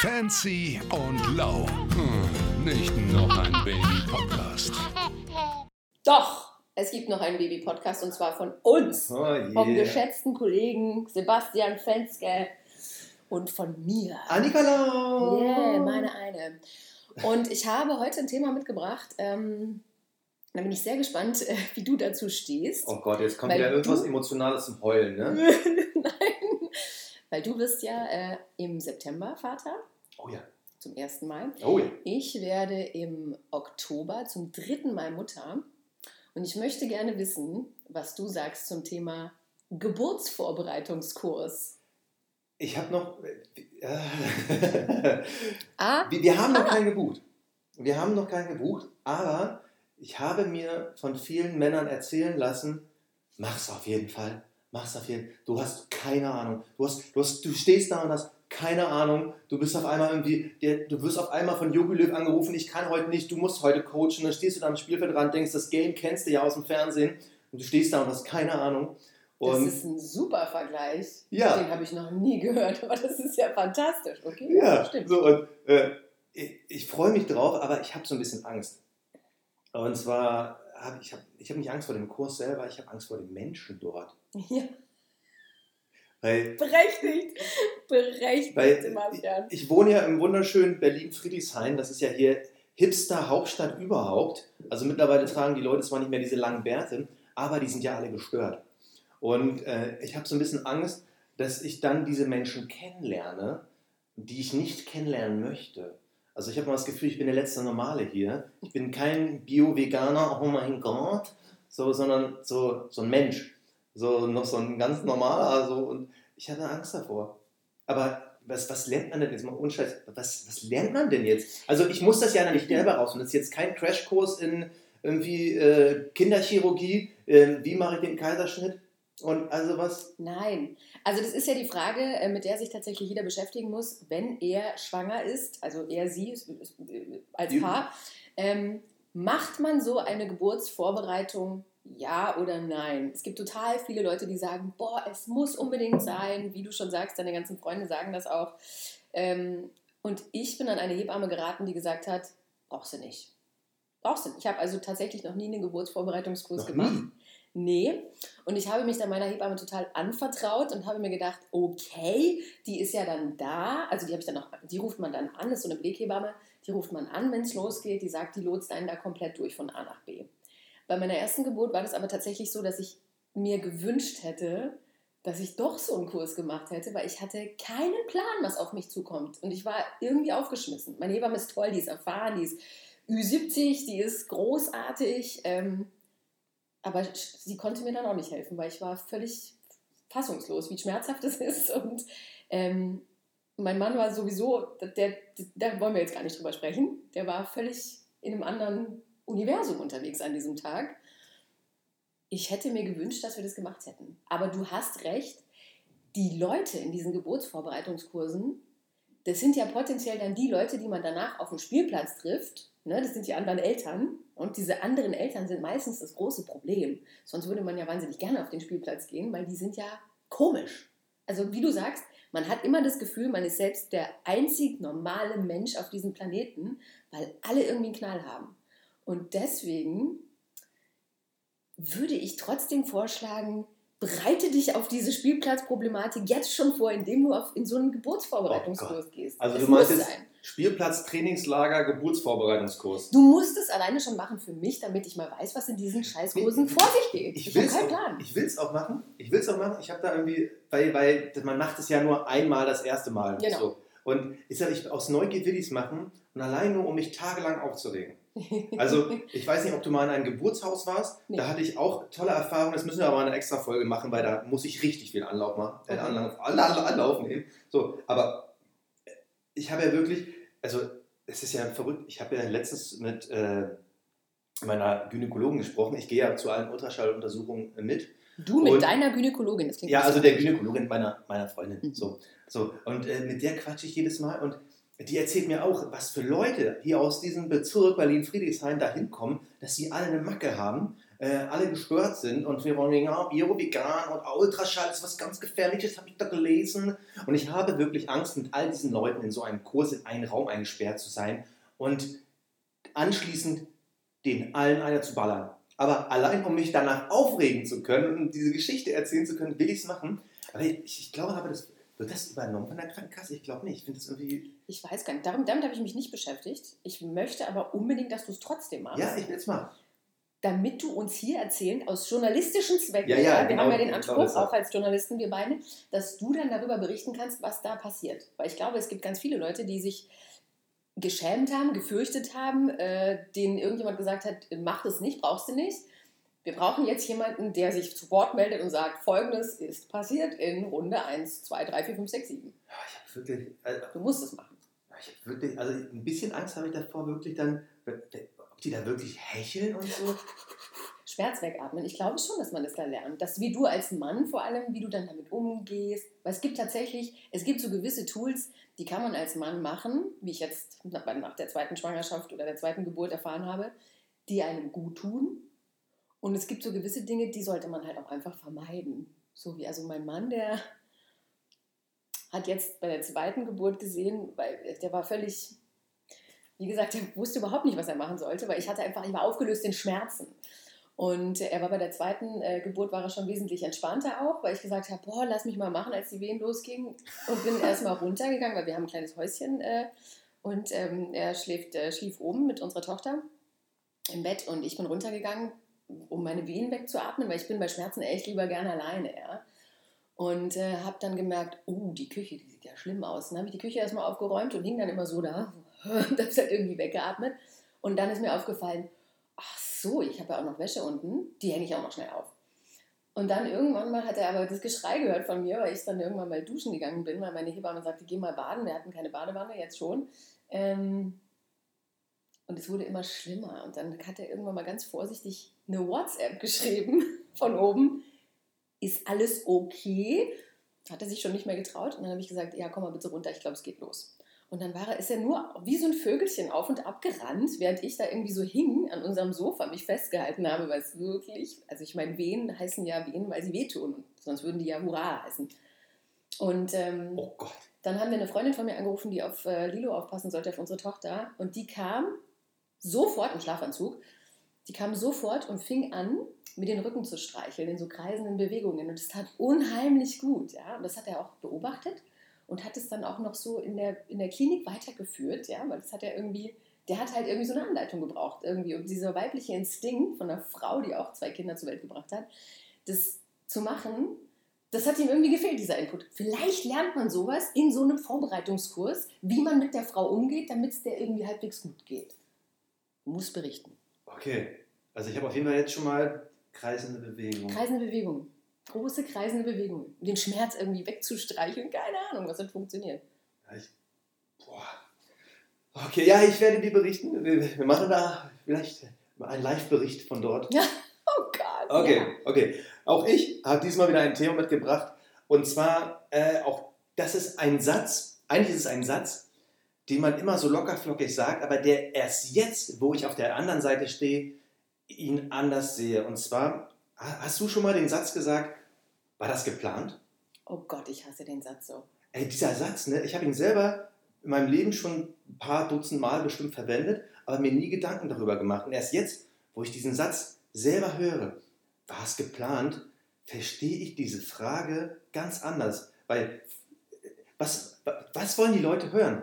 Fancy und low. Hm, nicht noch ein Baby-Podcast. Doch, es gibt noch einen Baby-Podcast und zwar von uns, Oh yeah. vom geschätzten Kollegen Sebastian Fenske und von mir. Annika Lau. Yeah, meine eine. Und ich habe heute ein Thema mitgebracht. Ähm, da bin ich sehr gespannt, wie du dazu stehst. Oh Gott, jetzt kommt wieder irgendwas Emotionales zum Heulen, ne? Nein, weil du bist ja äh, im September Vater, Oh ja. zum ersten Mal. Oh ja. Ich werde im Oktober zum dritten Mal Mutter und ich möchte gerne wissen, was du sagst zum Thema Geburtsvorbereitungskurs. Ich habe noch. Äh, Ah, wir, wir haben noch Ah. keinen gebucht. Wir haben noch keinen gebucht, aber ich habe mir von vielen Männern erzählen lassen, mach's auf jeden Fall. Mach's auf jeden Fall. Du hast keine Ahnung. Du, hast, du, hast, du stehst da und hast keine Ahnung. Du bist auf einmal irgendwie, der, du wirst auf einmal von Jogi Löw angerufen, ich kann heute nicht, du musst heute coachen. Dann stehst du da am Spielfeld dran, denkst, das Game kennst du ja aus dem Fernsehen. Und du stehst da und hast keine Ahnung. das Und ist ein super Vergleich. Ja. Den habe ich noch nie gehört, aber das ist ja fantastisch. Okay, Ja, stimmt. so und äh, ich, ich freue mich drauf, aber ich habe so ein bisschen Angst. Und zwar habe ich, hab, ich hab nicht Angst vor dem Kurs selber, ich habe Angst vor den Menschen dort. Ja, Weil berechtigt. Berechtigt, Weil- Sebastian. ich wohne ja im wunderschönen Berlin-Friedrichshain, das ist ja hier hipster Hauptstadt überhaupt. Also mittlerweile tragen die Leute zwar nicht mehr diese langen Bärte, aber die sind ja alle gestört. Und äh, ich habe so ein bisschen Angst, dass ich dann diese Menschen kennenlerne, die ich nicht kennenlernen möchte. Also ich habe mal das Gefühl, ich bin der letzte Normale hier. Ich bin kein Bio-Veganer, oh mein Gott, so, sondern so, so ein Mensch. So noch so ein ganz normaler. So, und ich hatte Angst davor. Aber was, was lernt man denn jetzt mal ohne Scheiß? Was, was lernt man denn jetzt? Also ich muss das ja nicht selber raus. Und das ist jetzt kein Crashkurs in irgendwie äh, Kinderchirurgie. Äh, wie mache ich den Kaiserschnitt? Und also was? Nein. Also das ist ja die Frage, äh, mit der sich tatsächlich jeder beschäftigen muss, wenn er schwanger ist, also er, sie äh, als Die- Paar. Ähm, macht man so eine Geburtsvorbereitung, ja oder nein? Es gibt total viele Leute, die sagen, boah, es muss unbedingt sein. Wie du schon sagst, deine ganzen Freunde sagen das auch. Ähm, und ich bin an eine Hebamme geraten, die gesagt hat, brauchst du nicht. Brauchst du nicht. Ich habe also tatsächlich noch nie einen Geburtsvorbereitungskurs Noch gemacht. nie? Nee. Und ich habe mich dann meiner Hebamme total anvertraut und habe mir gedacht, okay, die ist ja dann da. Also die habe ich dann auch, die ruft man dann an, ist so eine Beleghebamme, die ruft man an, wenn es losgeht. Die sagt, die lotst einen da komplett durch von A nach B. Bei meiner ersten Geburt war das aber tatsächlich so, dass ich mir gewünscht hätte, dass ich doch so einen Kurs gemacht hätte, weil ich hatte keinen Plan, was auf mich zukommt. Und ich war irgendwie aufgeschmissen. Meine Hebamme ist toll, die ist erfahren, die ist Ü70, die ist großartig. Ähm, aber sie konnte mir dann auch nicht helfen, weil ich war völlig fassungslos, wie schmerzhaft es ist. Und ähm, mein Mann war sowieso, der, der, da wollen wir jetzt gar nicht drüber sprechen, der war völlig in einem anderen Universum unterwegs an diesem Tag. Ich hätte mir gewünscht, dass wir das gemacht hätten. Aber du hast recht, die Leute in diesen Geburtsvorbereitungskursen, das sind ja potenziell dann die Leute, die man danach auf dem Spielplatz trifft. Ne? Das sind die anderen Eltern. Und diese anderen Eltern sind meistens das große Problem. Sonst würde man ja wahnsinnig gerne auf den Spielplatz gehen, weil die sind ja komisch. Also wie du sagst, man hat immer das Gefühl, man ist selbst der einzig normale Mensch auf diesem Planeten, weil alle irgendwie einen Knall haben. Und deswegen würde ich trotzdem vorschlagen, bereite dich auf diese Spielplatzproblematik jetzt schon vor, indem du auf, in so einen Geburtsvorbereitungskurs gehst. Also Es du meinst jetzt. Spielplatz, Trainingslager, Geburtsvorbereitungskurs. Du musst es alleine schon machen für mich, damit ich mal weiß, was in diesen Scheißkursen vor sich geht. Ich Ich, will habe es keinen Plan. ich will's auch machen. Ich will es auch machen. Ich habe da irgendwie, weil, weil man macht es ja nur einmal das erste Mal. Genau. So. Und ich sage, ich, aus Neugier will ich es machen und allein nur, um mich tagelang aufzuregen. Also, ich weiß nicht, ob du mal in einem Geburtshaus warst. Nee. Da hatte ich auch tolle Erfahrungen. Das müssen wir aber mal eine extra Folge machen, weil da muss ich richtig viel Anlauf machen. Äh. Anlauf, Anlauf, Anlauf nehmen. So, aber ich habe ja wirklich, also, es ist ja verrückt. Ich habe ja letztens mit äh, meiner Gynäkologin gesprochen. Ich gehe ja zu allen Ultraschalluntersuchungen mit. Du mit Und- deiner Gynäkologin, das klingt Ja, also so der. Gynäkologin meiner, meiner Freundin. Mhm. So, so. Und äh, mit der quatsche ich jedes Mal und die erzählt mir auch, was für Leute hier aus diesem Bezirk Berlin-Friedrichshain da hinkommen, dass sie alle eine Macke haben, äh, alle gestört sind und wir wollen ja, Bio, vegan und Ultraschall ist was ganz Gefährliches, habe ich da gelesen. Und ich habe wirklich Angst, mit all diesen Leuten in so einem Kurs in einen Raum eingesperrt zu sein und anschließend den allen einer zu ballern. Aber allein, um mich danach aufregen zu können und diese Geschichte erzählen zu können, will ich es machen. Aber ich, ich glaube aber, das, wird das übernommen von der Krankenkasse? Ich glaube nicht. Ich finde das irgendwie. Ich weiß gar nicht. Darum, damit habe ich mich nicht beschäftigt. Ich möchte aber unbedingt, dass du es trotzdem machst. Ja, ich will es mal. Damit du uns hier erzählen, aus journalistischen Zwecken, Ja, ja, wir genau, haben ja den genau Anspruch, auch als Journalisten, wir beide, dass du dann darüber berichten kannst, was da passiert. Weil ich glaube, es gibt ganz viele Leute, die sich geschämt haben, gefürchtet haben, äh, denen irgendjemand gesagt hat, mach das nicht, brauchst du nicht. Wir brauchen jetzt jemanden, der sich zu Wort meldet und sagt, folgendes ist passiert in Runde 1, 2, 3, 4, 5, 6, 7. Ja, Ich habe wirklich. Also, Du musst es machen. ich hab wirklich. Also ein bisschen Angst habe ich davor, wirklich dann. Ob die da wirklich hecheln und so. Schmerz wegatmen. Ich glaube schon, dass man das da lernt. Dass wie du als Mann vor allem, wie du dann damit umgehst. Weil es gibt tatsächlich, es gibt so gewisse Tools, die kann man als Mann machen, wie ich jetzt nach der zweiten Schwangerschaft oder der zweiten Geburt erfahren habe, die einem gut tun. Und es gibt so gewisse Dinge, die sollte man halt auch einfach vermeiden. So wie also mein Mann, der hat jetzt bei der zweiten Geburt gesehen, weil der war völlig, wie gesagt, er wusste überhaupt nicht, was er machen sollte, weil ich hatte einfach, ich war aufgelöst in Schmerzen. Und er war bei der zweiten äh, Geburt war er schon wesentlich entspannter auch, weil ich gesagt habe, boah, lass mich mal machen, als die Wehen losgingen. Und bin erstmal runtergegangen, weil wir haben ein kleines Häuschen äh, und ähm, er schläft, äh, schlief oben mit unserer Tochter im Bett und ich bin runtergegangen, um meine Wehen wegzuatmen, weil ich bin bei Schmerzen echt lieber gerne alleine, ja. Und äh, habe dann gemerkt, oh, die Küche, die sieht ja schlimm aus. Dann habe ich die Küche erstmal aufgeräumt und hing dann immer so da und habe halt irgendwie weggeatmet. Und dann ist mir aufgefallen, ach so, ich habe ja auch noch Wäsche unten, die hänge ich auch noch schnell auf. Und dann irgendwann mal hat er aber das Geschrei gehört von mir, weil ich dann irgendwann mal duschen gegangen bin, weil meine Hebamme sagte, geh mal baden. Wir hatten keine Badewanne, jetzt schon. Ähm, und es wurde immer schlimmer. Und dann hat er irgendwann mal ganz vorsichtig eine WhatsApp geschrieben von oben. Ist alles okay? Hat er sich schon nicht mehr getraut. Und dann habe ich gesagt, ja, komm mal bitte runter, ich glaube, es geht los. Und dann war er, ist er nur wie so ein Vögelchen auf und ab gerannt, während ich da irgendwie so hing an unserem Sofa, mich festgehalten habe, weil es wirklich, also ich meine, Wehen heißen ja Wehen, weil sie wehtun. Sonst würden die ja Hurra heißen. Und ähm, Oh dann haben wir eine Freundin von mir angerufen, die auf äh, Lilo aufpassen sollte, auf unsere Tochter. Und die kam sofort im Schlafanzug. Die kam sofort und fing an, mir den Rücken zu streicheln in so kreisenden Bewegungen. Und es tat unheimlich gut. Ja? Und das hat er auch beobachtet und hat es dann auch noch so in der, in der Klinik weitergeführt. Ja? Weil das hat er irgendwie, der hat halt irgendwie so eine Anleitung gebraucht. Irgendwie. Und dieser weibliche Instinkt von einer Frau, die auch zwei Kinder zur Welt gebracht hat, das zu machen, das hat ihm irgendwie gefehlt, dieser Input. Vielleicht lernt man sowas in so einem Vorbereitungskurs, wie man mit der Frau umgeht, damit es der irgendwie halbwegs gut geht. Muss berichten. Okay. Also ich habe auf jeden Fall jetzt schon mal kreisende Bewegung. Kreisende Bewegung. Große kreisende Bewegung. Um den Schmerz irgendwie wegzustreicheln. Keine Ahnung, was das funktioniert. Ja, ich, boah. Okay, ja, ich werde dir berichten. Wir, wir machen da vielleicht einen Live-Bericht von dort. Oh Gott. Okay, Ja. okay. Auch ich habe diesmal wieder ein Thema mitgebracht. Und zwar äh, auch, das ist ein Satz, eigentlich ist es ein Satz, den man immer so lockerflockig sagt, aber der erst jetzt, wo ich auf der anderen Seite stehe, ihn anders sehe. Und zwar, ha- hast du schon mal den Satz gesagt, war das geplant? Oh Gott, ich hasse den Satz so. Ey, dieser Satz, ne, ich habe ihn selber in meinem Leben schon ein paar Dutzend Mal bestimmt verwendet, aber mir nie Gedanken darüber gemacht. Und erst jetzt, wo ich diesen Satz selber höre, war es geplant, verstehe ich diese Frage ganz anders. Weil, was, was wollen die Leute hören?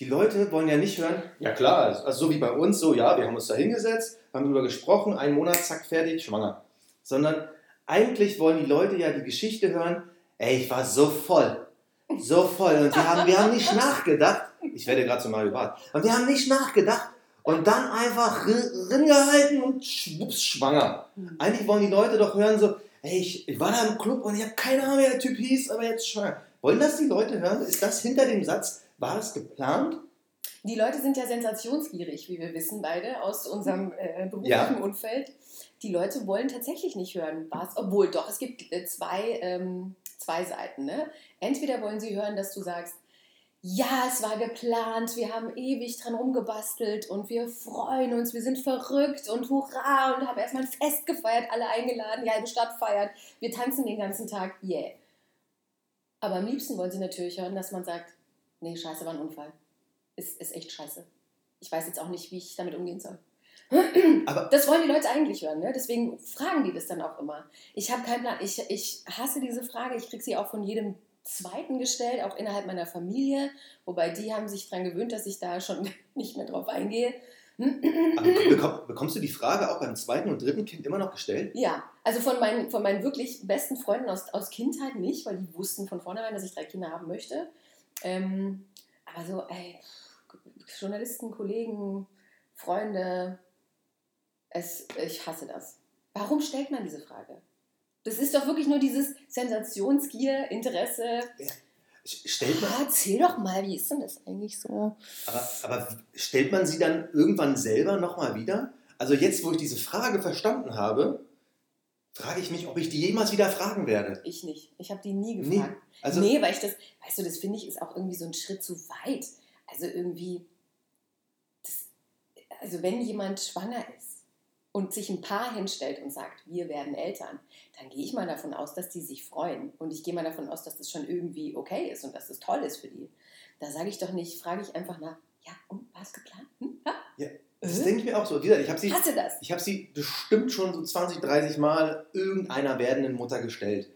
Die Leute wollen ja nicht hören, ja klar, also so wie bei uns, so ja, wir haben uns da hingesetzt, haben darüber gesprochen, einen Monat, zack, fertig, schwanger. Sondern eigentlich wollen die Leute ja die Geschichte hören, ey, ich war so voll, so voll und wir haben, wir haben nicht nachgedacht, ich werde gerade zu Mario Barth, und wir haben nicht nachgedacht und dann einfach ri- ringehalten und schwupps, schwanger. Eigentlich wollen die Leute doch hören so, ey, ich, ich war da im Club und ich habe keine Ahnung, wie der Typ hieß, aber jetzt schwanger. Wollen das die Leute hören? Ist das hinter dem Satz, war das geplant? Die Leute sind ja sensationsgierig, wie wir wissen beide aus unserem äh, beruflichen Ja. Umfeld. Die Leute wollen tatsächlich nicht hören, was, obwohl doch, es gibt äh, zwei, ähm, zwei Seiten. Ne? Entweder wollen sie hören, dass du sagst, ja, es war geplant, wir haben ewig dran rumgebastelt und wir freuen uns, wir sind verrückt und hurra und haben erstmal ein Fest gefeiert, alle eingeladen, die halbe Stadt feiert, wir tanzen den ganzen Tag, yeah. Aber am liebsten wollen sie natürlich hören, dass man sagt, nee, scheiße, war ein Unfall. Ist, ist echt scheiße. Ich weiß jetzt auch nicht, wie ich damit umgehen soll. Aber Das wollen die Leute eigentlich hören, ne? deswegen fragen die das dann auch immer. Ich habe keinen Plan, ich, ich hasse diese Frage, ich kriege sie auch von jedem Zweiten gestellt, auch innerhalb meiner Familie, wobei die haben sich daran gewöhnt, dass ich da schon nicht mehr drauf eingehe. aber bekomm, bekommst du die Frage auch beim zweiten und dritten Kind immer noch gestellt? Ja, also von meinen, von meinen wirklich besten Freunden aus, aus Kindheit nicht, weil die wussten von vornherein, dass ich drei Kinder haben möchte. Ähm, aber so, ey, Journalisten, Kollegen, Freunde, es, ich hasse das. Warum stellt man diese Frage? Das ist doch wirklich nur dieses Sensationsgier, Interesse. Stellt man, Ah, erzähl doch mal, wie ist denn das eigentlich so? aber, aber stellt man sie dann irgendwann selber nochmal wieder? Also jetzt, wo ich diese Frage verstanden habe, frage ich mich, ob ich die jemals wieder fragen werde. Ich nicht. Ich habe die nie Nee, gefragt. Also, nee, weil ich das, weißt du, das finde ich ist auch irgendwie so ein Schritt zu weit. Also irgendwie, das, also wenn jemand schwanger ist und sich ein Paar hinstellt und sagt, wir werden Eltern, dann gehe ich mal davon aus, dass die sich freuen. Und ich gehe mal davon aus, dass das schon irgendwie okay ist und dass das toll ist für die. Da sage ich doch nicht, frage ich einfach nach, ja, und was geplant? Hm? Das Äh? denke ich mir auch so. Wie gesagt, ich habe sie, Hasse das. ich hab sie bestimmt schon so 20, 30 Mal irgendeiner werdenden Mutter gestellt.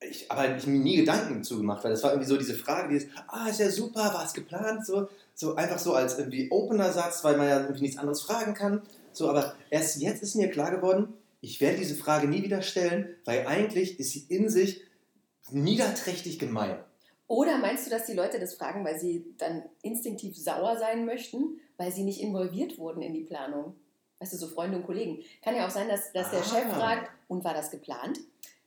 Ich, aber ich mir nie Gedanken zugemacht, weil das war irgendwie so diese Frage, die ist, ah, ist ja super, war es geplant, so, so einfach so als irgendwie Opener-Satz, weil man ja irgendwie nichts anderes fragen kann. So, aber erst jetzt ist mir klar geworden, ich werde diese Frage nie wieder stellen, weil eigentlich ist sie in sich niederträchtig gemein. Oder meinst du, dass die Leute das fragen, weil sie dann instinktiv sauer sein möchten, weil sie nicht involviert wurden in die Planung? Weißt du, so Freunde und Kollegen. Kann ja auch sein, dass, dass der Ah. Chef fragt, und war das geplant?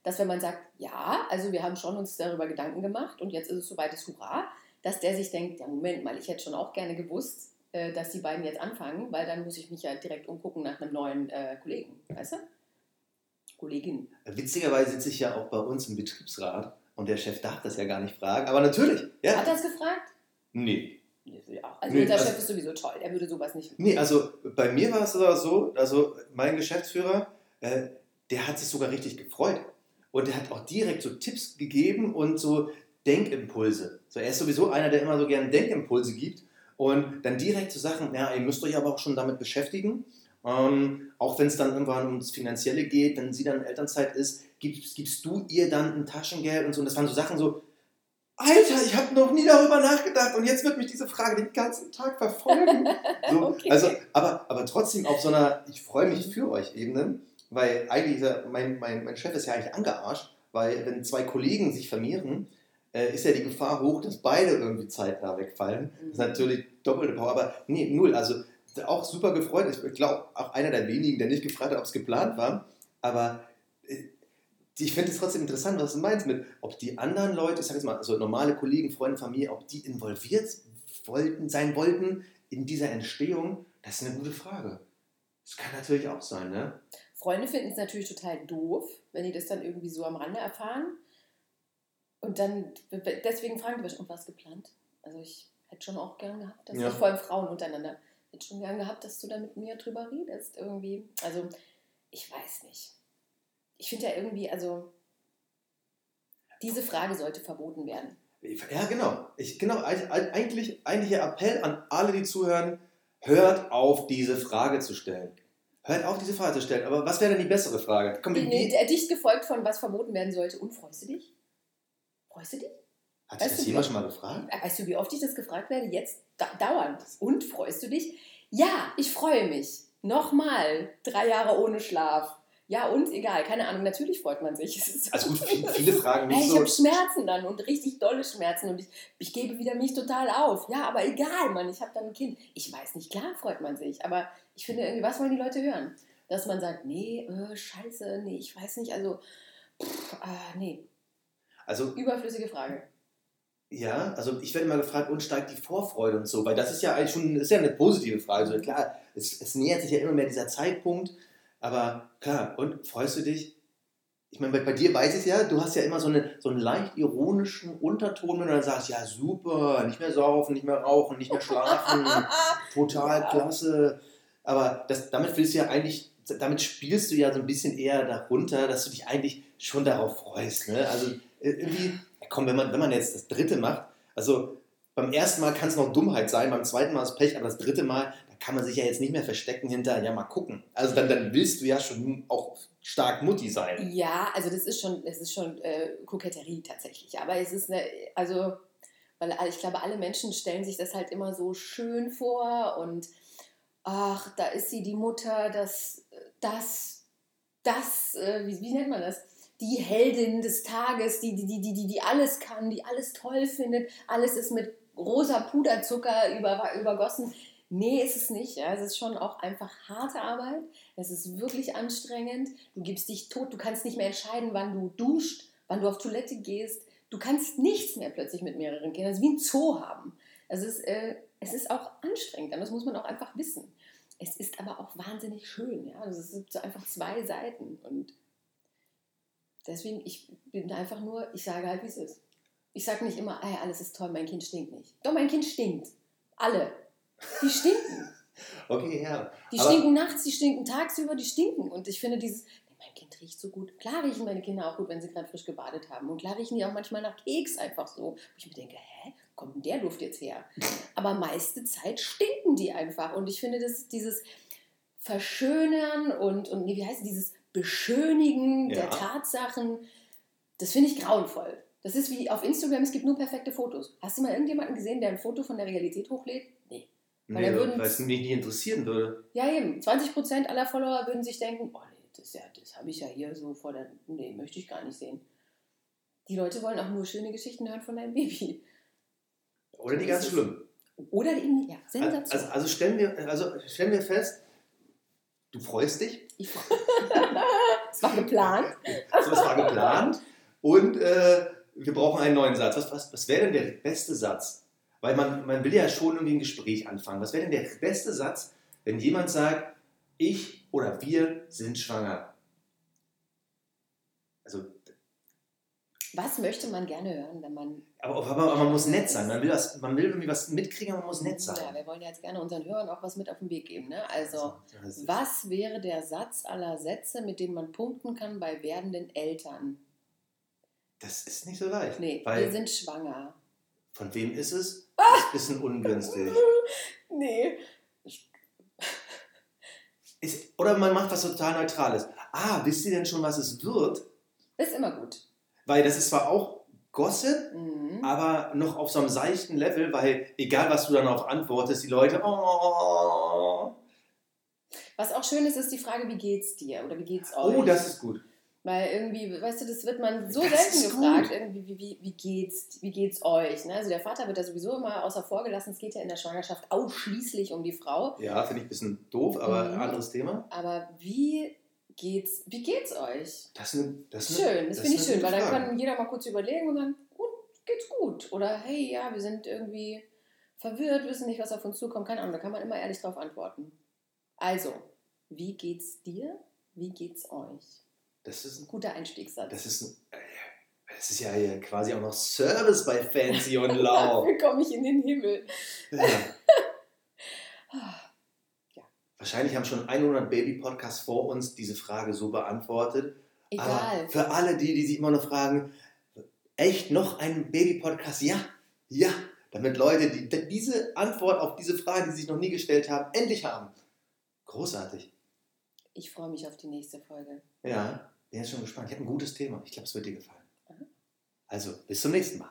Dass wenn man sagt, ja, also wir haben schon uns darüber Gedanken gemacht und jetzt ist es soweit, ist Hurra, dass der sich denkt, ja Moment mal, ich hätte schon auch gerne gewusst, äh, dass die beiden jetzt anfangen, weil dann muss ich mich ja direkt umgucken nach einem neuen äh, Kollegen, weißt du? Kollegin. Witzigerweise sitze ich ja auch bei uns im Betriebsrat und der Chef darf das ja gar nicht fragen, aber natürlich, ja. Hat er es gefragt? Nee. Ja, also Nee, unser also- Chef ist sowieso toll, er würde sowas nicht Nee, also bei mir war es sogar so, also mein Geschäftsführer, äh, der hat sich sogar richtig gefreut. Und der hat auch direkt so Tipps gegeben und so Denkimpulse. So, er ist sowieso einer, der immer so gerne Denkimpulse gibt. Und dann direkt so Sachen, ja, ihr müsst euch aber auch schon damit beschäftigen. Ähm, auch wenn es dann irgendwann ums Finanzielle geht, wenn sie dann in Elternzeit ist, gibst, gibst du ihr dann ein Taschengeld und so. Und das waren so Sachen so, Alter, ich habe noch nie darüber nachgedacht und jetzt wird mich diese Frage den ganzen Tag verfolgen. So, Okay. Also, aber, aber trotzdem auf so einer Ich freue mich für euch Ebene, weil eigentlich mein, mein, mein Chef ist ja eigentlich angearscht, weil wenn zwei Kollegen sich vermehren, äh, ist ja die Gefahr hoch, dass beide irgendwie zeitnah wegfallen. Das ist natürlich doppelte Power, aber nee, null. Also auch super gefreut. Ich glaube, auch einer der wenigen, der nicht gefragt hat, ob es geplant war. Aber ich finde es trotzdem interessant, was du meinst mit, ob die anderen Leute, ich sag jetzt mal, also normale Kollegen, Freunde, Familie, ob die involviert wollten, sein wollten in dieser Entstehung. Das ist eine gute Frage. Das kann natürlich auch sein, ne? Freunde finden es natürlich total doof, wenn die das dann irgendwie so am Rande erfahren. Und dann, deswegen fragen die bestimmt, was geplant. Also ich hätte schon auch gern gehabt, dass Ja. ich vor allem Frauen untereinander, hätte schon gern gehabt, dass du da mit mir drüber redest irgendwie. Also ich weiß nicht. Ich finde ja irgendwie, also diese Frage sollte verboten werden. Ja, genau. Ich, genau, eigentlich, eigentlich ein Appell an alle, die zuhören, hört auf, diese Frage zu stellen. Hört auf, diese Frage zu stellen. Aber was wäre denn die bessere Frage? Komm, die, die, der dicht gefolgt von was verboten werden sollte. Und freust du dich? Freust du dich? hat dich weißt das du, jemand schon mal gefragt? Weißt du, wie oft ich das gefragt werde? Jetzt da dauernd. Und freust du dich? Ja, ich freue mich. Nochmal. Drei Jahre ohne Schlaf. Ja, und egal, keine Ahnung, natürlich freut man sich. Also gut, viele, fragen Hey, mich ich so. habe Schmerzen dann und richtig dolle Schmerzen und ich, ich gebe wieder mich total auf. Ja, aber egal, Mann, ich habe dann ein Kind. Ich weiß nicht, klar freut man sich, aber ich finde irgendwie, was wollen die Leute hören? Dass man sagt, nee, äh, scheiße, nee, ich weiß nicht, also, pff, ah, nee, Also überflüssige Frage. Ja, also ich werde immer gefragt, und steigt die Vorfreude und so, weil das ist ja eigentlich schon ist ja eine positive Frage. Also klar, es, es nähert sich ja immer mehr dieser Zeitpunkt, aber klar, und freust du dich? ich meine, bei, bei dir weiß ich es ja, du hast ja immer so, eine, so einen leicht ironischen Unterton, wenn du dann sagst, ja super, nicht mehr saufen, nicht mehr rauchen, nicht mehr schlafen, total klasse. Aber das, damit willst du ja eigentlich, damit spielst du ja so ein bisschen eher darunter, dass du dich eigentlich schon darauf freust. Ne? Also äh, irgendwie, komm, wenn man, wenn man jetzt das dritte macht, also beim ersten Mal kann es noch Dummheit sein, beim zweiten Mal ist Pech, aber das dritte Mal, kann man sich ja jetzt nicht mehr verstecken hinter, ja mal gucken. Also dann, dann willst du ja schon auch stark Mutti sein. Ja, also das ist schon, das ist schon äh, Koketterie tatsächlich. Aber es ist eine, also, weil ich glaube, alle Menschen stellen sich das halt immer so schön vor und ach, da ist sie die Mutter, das, das, das, äh, wie, wie nennt man das? Die Heldin des Tages, die, die, die, die, die alles kann, die alles toll findet, alles ist mit rosa Puderzucker über, übergossen. Nee, ist es nicht. Es ist schon auch einfach harte Arbeit. Es ist wirklich anstrengend. Du gibst dich tot. Du kannst nicht mehr entscheiden, wann du duscht, wann du auf Toilette gehst. Du kannst nichts mehr plötzlich mit mehreren Kindern. Es ist wie ein Zoo haben. Also es ist, äh, es ist auch anstrengend. Das muss man auch einfach wissen. Es ist aber auch wahnsinnig schön. Ja. Also es sind so einfach zwei Seiten. Und deswegen, ich bin einfach nur, ich sage halt, wie es ist. Ich sage nicht immer, ey, alles ist toll, mein Kind stinkt nicht. Doch, mein Kind stinkt. Alle. Die stinken. Okay, ja. Die Aber- stinken nachts, die stinken tagsüber, die stinken. Und ich finde dieses, mein Kind riecht so gut. Klar riechen meine Kinder auch gut, wenn sie gerade frisch gebadet haben. Und klar riechen die auch manchmal nach Keks einfach so. Wo ich mir denke, hä, kommt denn der Duft jetzt her? Aber meiste Zeit stinken die einfach. Und ich finde, das dieses Verschönern und, und nee, wie heißt es, dieses Beschönigen Ja. der Tatsachen, das finde ich grauenvoll. Das ist wie auf Instagram, es gibt nur perfekte Fotos. Hast du mal irgendjemanden gesehen, der ein Foto von der Realität hochlädt? Nee. Weil Nee, weil es mich nicht interessieren würde. Ja, eben. 20% aller Follower würden sich denken, oh nee, das, ja, das habe ich ja hier so vor der. Nee, möchte ich gar nicht sehen. Die Leute wollen auch nur schöne Geschichten hören von deinem Baby. Oder die ganz schlimm. Oder eben, ja, Sensation. Also, also, stellen wir, also stellen wir fest, du freust dich, ich, es war geplant. so, es war geplant und äh, wir brauchen einen neuen Satz. Was, was, was wäre denn der beste Satz? Weil man, man will ja schon irgendwie ein Gespräch anfangen. Was wäre denn der beste Satz, wenn jemand sagt, ich oder wir sind schwanger? Also, Was möchte man gerne hören, wenn man. aber, aber, aber man muss nett sein. Man will, was, man will irgendwie was mitkriegen, aber man muss nett Ja, sein. wir wollen ja jetzt gerne unseren Hörern auch was mit auf den Weg geben. Ne? Also, ist- was wäre der Satz aller Sätze, mit denen man punkten kann bei werdenden Eltern? Das ist nicht so leicht. Nee, wir sind schwanger. von wem ist es? Ist ein bisschen ungünstig. Nee. Ist, oder man macht was total Neutrales. Ah, wisst ihr denn schon, was es wird? Ist immer gut. Weil das ist zwar auch Gossip, Mhm. aber noch auf so einem seichten Level, weil egal, was du dann auch antwortest, die Leute, oh, Was auch schön ist, ist die Frage, wie geht's dir oder wie geht's euch? oh das ist gut. Weil irgendwie, weißt du, das wird man so Das selten gefragt, gut. irgendwie, wie, wie, wie, geht's, wie geht's euch? Ne? Also der Vater wird da sowieso immer außer vor gelassen. Es geht ja in der Schwangerschaft ausschließlich um die Frau. Ja, finde ich ein bisschen doof, aber Mhm. anderes Thema. Aber wie geht's, wie geht's euch? Das ist eine, das ist Schön, das, ist finde ich schön, weil dann kann jeder mal kurz überlegen und sagen, gut, geht's gut. Oder hey, ja, wir sind irgendwie verwirrt, wissen nicht, was auf uns zukommt. Keine Ahnung, da kann man immer ehrlich drauf antworten. Also, wie geht's dir? Wie geht's euch? Das ist, ein- Guter Einstiegssatz. das ist, ein- äh, das ist ja hier quasi auch noch Service bei Fancy und Lau. Wie komme ich in den Himmel? Ja. Wahrscheinlich haben schon 100 Baby-Podcasts vor uns diese Frage so beantwortet. Egal. Aber für alle die, die sich immer noch fragen, echt noch ein Baby-Podcast? Ja, ja. Damit Leute die, diese Antwort auf diese Frage, die sie sich noch nie gestellt haben, endlich haben. Großartig. Ich freue mich auf die nächste Folge. Ja, bin jetzt schon gespannt. Ich habe ein gutes Thema. Ich glaube, es wird dir gefallen. Aha. Also, bis zum nächsten Mal.